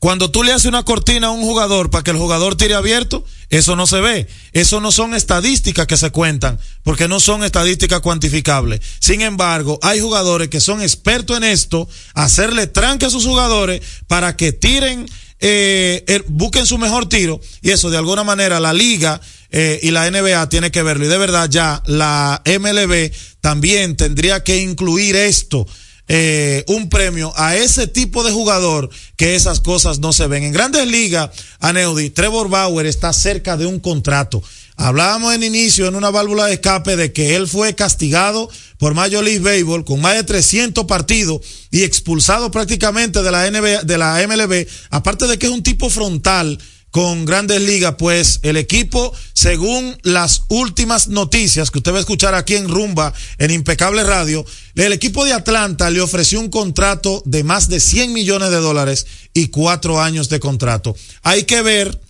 Cuando tú le haces una cortina a un jugador para que el jugador tire abierto, eso no se ve. Eso no son estadísticas que se cuentan, porque no son estadísticas cuantificables. Sin embargo, hay jugadores que son expertos en esto, hacerle tranque a sus jugadores para que tiren, eh, busquen su mejor tiro, y eso de alguna manera la liga eh, y la NBA tiene que verlo. Y de verdad ya la MLB también tendría que incluir esto eh, un premio a ese tipo de jugador que esas cosas no se ven. En grandes ligas, Aneudi, Trevor Bauer está cerca de un contrato. Hablábamos en inicio en una válvula de escape de que él fue castigado por Major League Baseball con más de 300 partidos y expulsado prácticamente de la NBA, de la MLB, aparte de que es un tipo frontal con grandes ligas, pues el equipo, según las últimas noticias que usted va a escuchar aquí en Rumba, en Impecable Radio, el equipo de Atlanta le ofreció un contrato de más de 100 millones de dólares y cuatro años de contrato. Hay que ver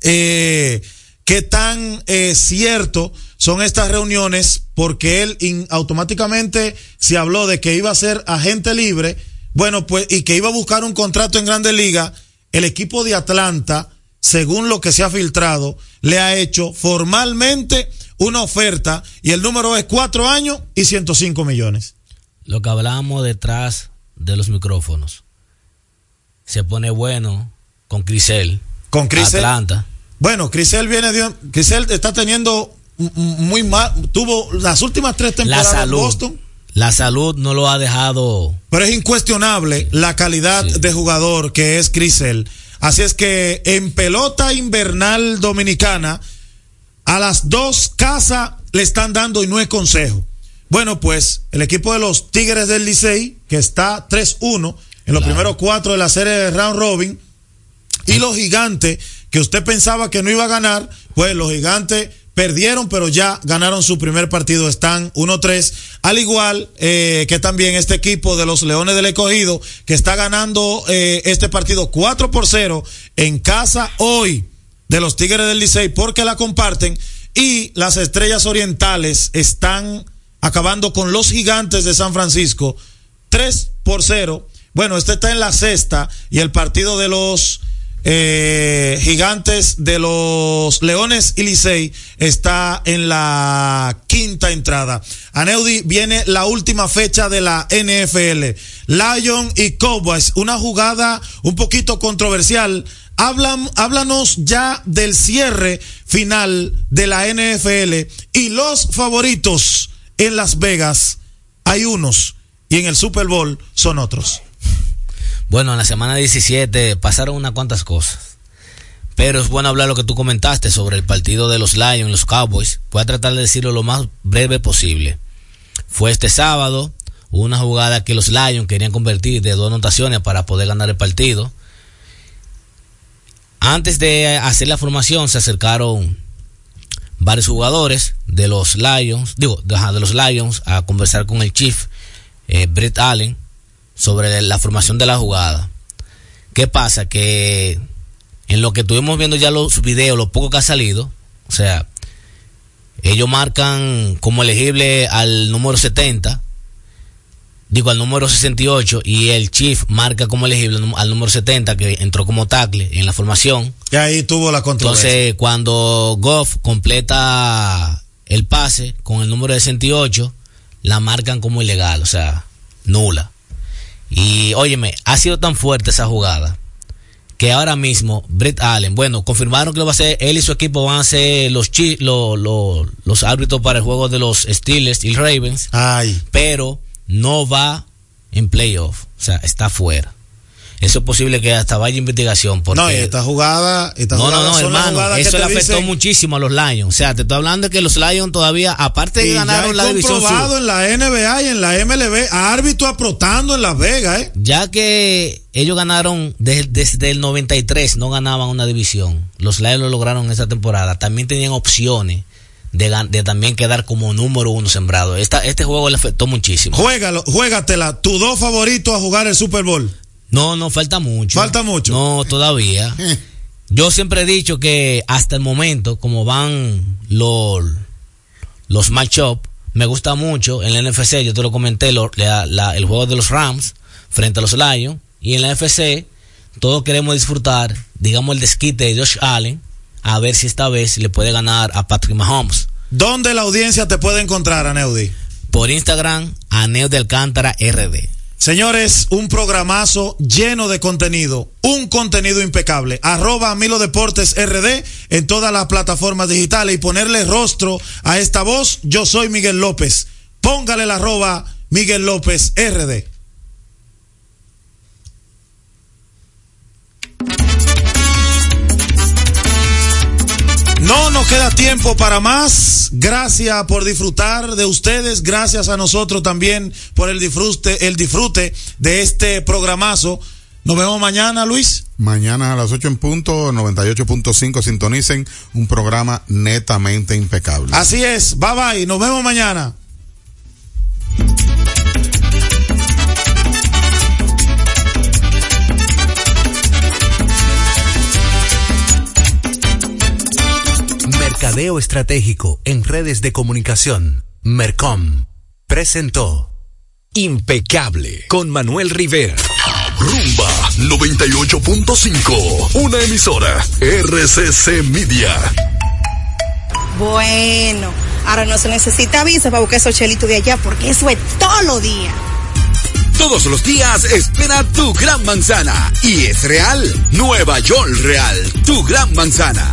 eh, qué tan eh, cierto son estas reuniones, porque él automáticamente se habló de que iba a ser agente libre, bueno, pues, y que iba a buscar un contrato en Grandes Ligas. El equipo de Atlanta según lo que se ha filtrado, le ha hecho formalmente una oferta y el número es cuatro años y 105 millones.
Lo que hablábamos detrás de los micrófonos se pone bueno con Crisel.
Con Crisel.
Atlanta.
Bueno, Crisel viene de, Crisel está teniendo muy mal, tuvo las últimas tres temporadas en Boston.
La salud no lo ha dejado.
Pero es incuestionable la calidad de jugador que es Crisel. Así es que en pelota invernal dominicana, a las dos casas le están dando y no es consejo. Bueno, pues el equipo de los Tigres del Licey, que está 3-1 en los primeros cuatro de la serie de Round Robin, y los gigantes, que usted pensaba que no iba a ganar, pues los gigantes perdieron, pero ya ganaron su primer partido, están 1-3, al igual eh, que también este equipo de los Leones del Escogido, que está ganando eh, este partido 4 por 0 en casa hoy de los Tigres del Licey, porque la comparten, y las Estrellas Orientales están acabando con los Gigantes de San Francisco 3 por 0. Bueno, este está en la sexta y el partido de los eh, gigantes de los Leones y está en la quinta entrada. Aneudi viene la última fecha de la NFL. Lion y Cowboys, una jugada un poquito controversial. Hablan, háblanos ya del cierre final de la NFL y los favoritos en Las Vegas. Hay unos y en el Super Bowl son otros.
Bueno, en la semana 17 pasaron unas cuantas cosas. Pero es bueno hablar lo que tú comentaste sobre el partido de los Lions, los Cowboys. Voy a tratar de decirlo lo más breve posible. Fue este sábado, una jugada que los Lions querían convertir de dos anotaciones para poder ganar el partido. Antes de hacer la formación se acercaron varios jugadores de los Lions, digo, de, los Lions a conversar con el chief eh, Brett Allen sobre la formación de la jugada. ¿Qué pasa? Que en lo que estuvimos viendo ya los videos, lo poco que ha salido, o sea, ellos marcan como elegible al número 70, digo al número 68, y el Chief marca como elegible al número 70, que entró como tackle en la formación.
Y ahí tuvo la controversia.
Entonces, cuando Goff completa el pase con el número 68, la marcan como ilegal, o sea, nula. Y óyeme, ha sido tan fuerte esa jugada que ahora mismo Brett Allen, bueno, confirmaron que lo va a hacer, él y su equipo van a ser los, chi, lo, lo, los árbitros para el juego de los Steelers y Ravens.
Ay.
Pero no va en playoff, o sea, está fuera. Eso es posible que hasta vaya investigación. Porque...
No, y esta jugada. Esta
no,
jugada
no, no, hermano. Eso le afectó dicen... muchísimo a los Lions. O sea, te estoy hablando de que los Lions todavía, aparte de
y
ganaron
ya
la división.
comprobado en la NBA y en la MLB, árbitro aprotando en Las Vegas, ¿eh?
Ya que ellos ganaron desde, desde el 93, no ganaban una división. Los Lions lo lograron en esa temporada. También tenían opciones. De, de, también quedar como número uno sembrado. Esta, este juego le afectó muchísimo.
Juégalo, juégatela. Tus dos favoritos a jugar el Super Bowl.
No, no, falta mucho.
Falta mucho.
No, todavía. Yo siempre he dicho que hasta el momento, como van los, los matchups, me gusta mucho en la NFC, yo te lo comenté, lo, la, la, el juego de los Rams frente a los Lions. Y en la NFC, todos queremos disfrutar, digamos, el desquite de Josh Allen, a ver si esta vez le puede ganar a Patrick Mahomes.
¿Dónde la audiencia te puede encontrar, Aneudi?
Por Instagram, Aneo de Alcántara RD.
Señores, un programazo lleno de contenido, un contenido impecable. Arroba Milo Deportes RD en todas las plataformas digitales y ponerle rostro a esta voz. Yo soy Miguel López. Póngale la arroba Miguel López RD. No nos queda tiempo para más. Gracias por disfrutar de ustedes. Gracias a nosotros también por el disfrute, el disfrute de este programazo. Nos vemos mañana, Luis.
Mañana a las 8 en punto, 98.5 sintonicen un programa netamente impecable.
Así es. Bye bye. Nos vemos mañana.
Mercadeo Estratégico en Redes de Comunicación. Mercom. Presentó.
Impecable con Manuel Rivera.
Rumba 98.5. Una emisora. RCC Media.
Bueno, ahora no se necesita visa para buscar esos chelitos de allá porque eso es todo lo día.
Todos los días espera tu gran manzana. Y es real. Nueva York Real. Tu gran manzana.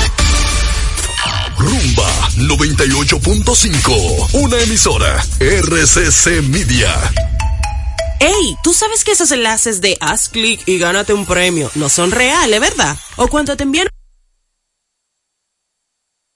Rumba 98.5, una emisora RCC Media.
Ey, ¿tú sabes que esos enlaces de haz clic y gánate un premio no son reales, verdad? O cuando te envían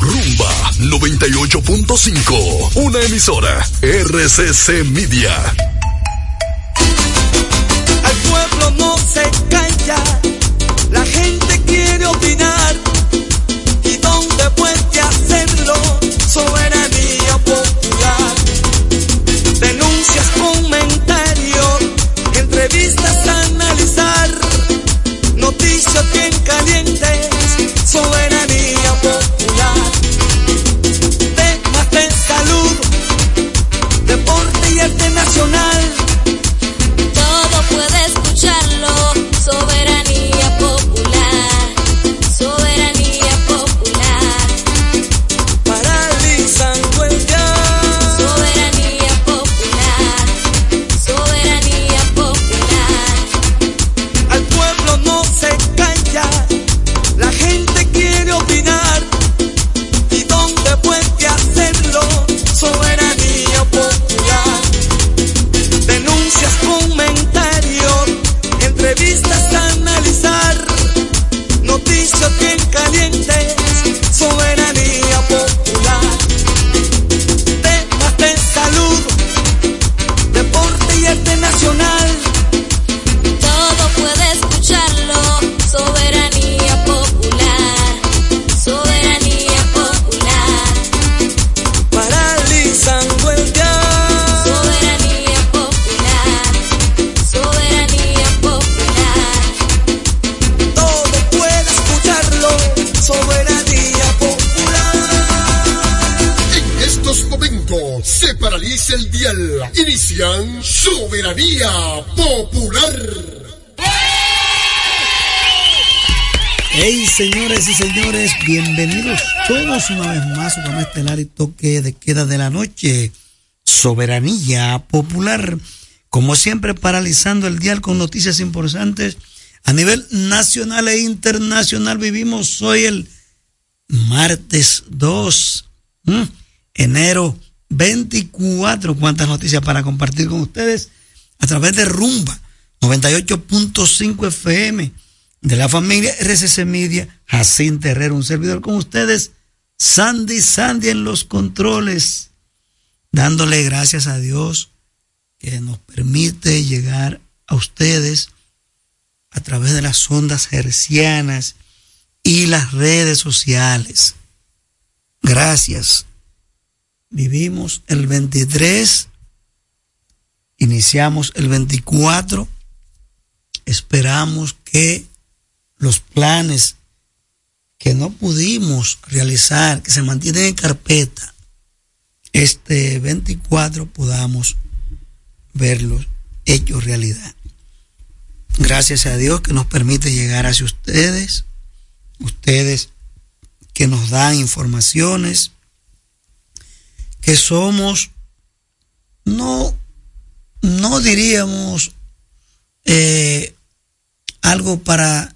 Rumba 98.5, una emisora RCC Media.
Al pueblo no se calla, la gente quiere opinar. ¿Y dónde puede hacerlo? Soberanía popular. Denuncias, comentarios, entrevistas a analizar. Noticias bien calientes, soberanía nacional.
Bienvenidos todos una vez más a programa estelar y toque de queda de la noche. Soberanía popular. Como siempre, paralizando el dial con noticias importantes a nivel nacional e internacional. Vivimos hoy el martes 2, ¿m? enero 24. Cuántas noticias para compartir con ustedes a través de Rumba 98.5 FM de la familia RCC Media, Jacinto Herrera, un servidor con ustedes, Sandy Sandy en los controles, dándole gracias a Dios que nos permite llegar a ustedes a través de las ondas hercianas y las redes sociales. Gracias. Vivimos el 23, iniciamos el 24, esperamos que los planes que no pudimos realizar, que se mantienen en carpeta, este 24 podamos verlos hechos realidad. Gracias a Dios que nos permite llegar hacia ustedes, ustedes que nos dan informaciones, que somos, no, no diríamos eh, algo para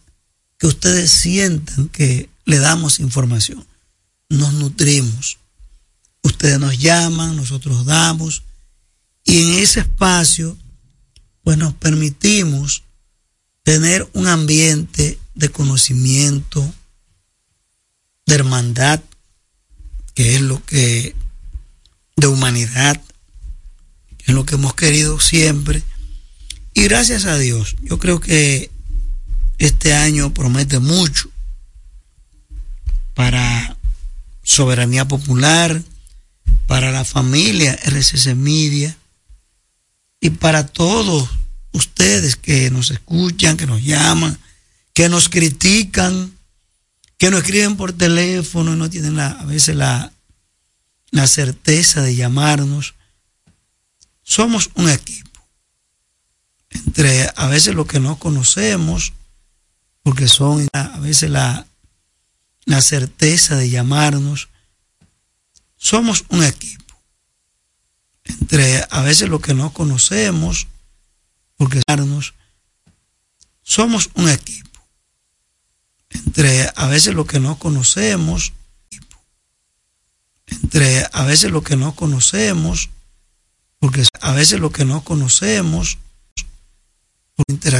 que ustedes sientan que le damos información. Nos nutrimos. Ustedes nos llaman, nosotros damos. Y en ese espacio, pues nos permitimos tener un ambiente de conocimiento, de hermandad, que es lo que de humanidad, que es lo que hemos querido siempre. Y gracias a Dios, yo creo que este año promete mucho para soberanía popular, para la familia RCC Media y para todos ustedes que nos escuchan, que nos llaman, que nos critican, que nos escriben por teléfono y no tienen la, a veces la, la certeza de llamarnos. Somos un equipo. Entre a veces lo que no conocemos, porque son a veces la, la certeza de llamarnos. Somos un equipo. Entre a veces lo que no conocemos, porque somos un equipo. Entre a veces lo que no conocemos, entre a veces lo que no conocemos, porque a veces lo que no conocemos, por interacción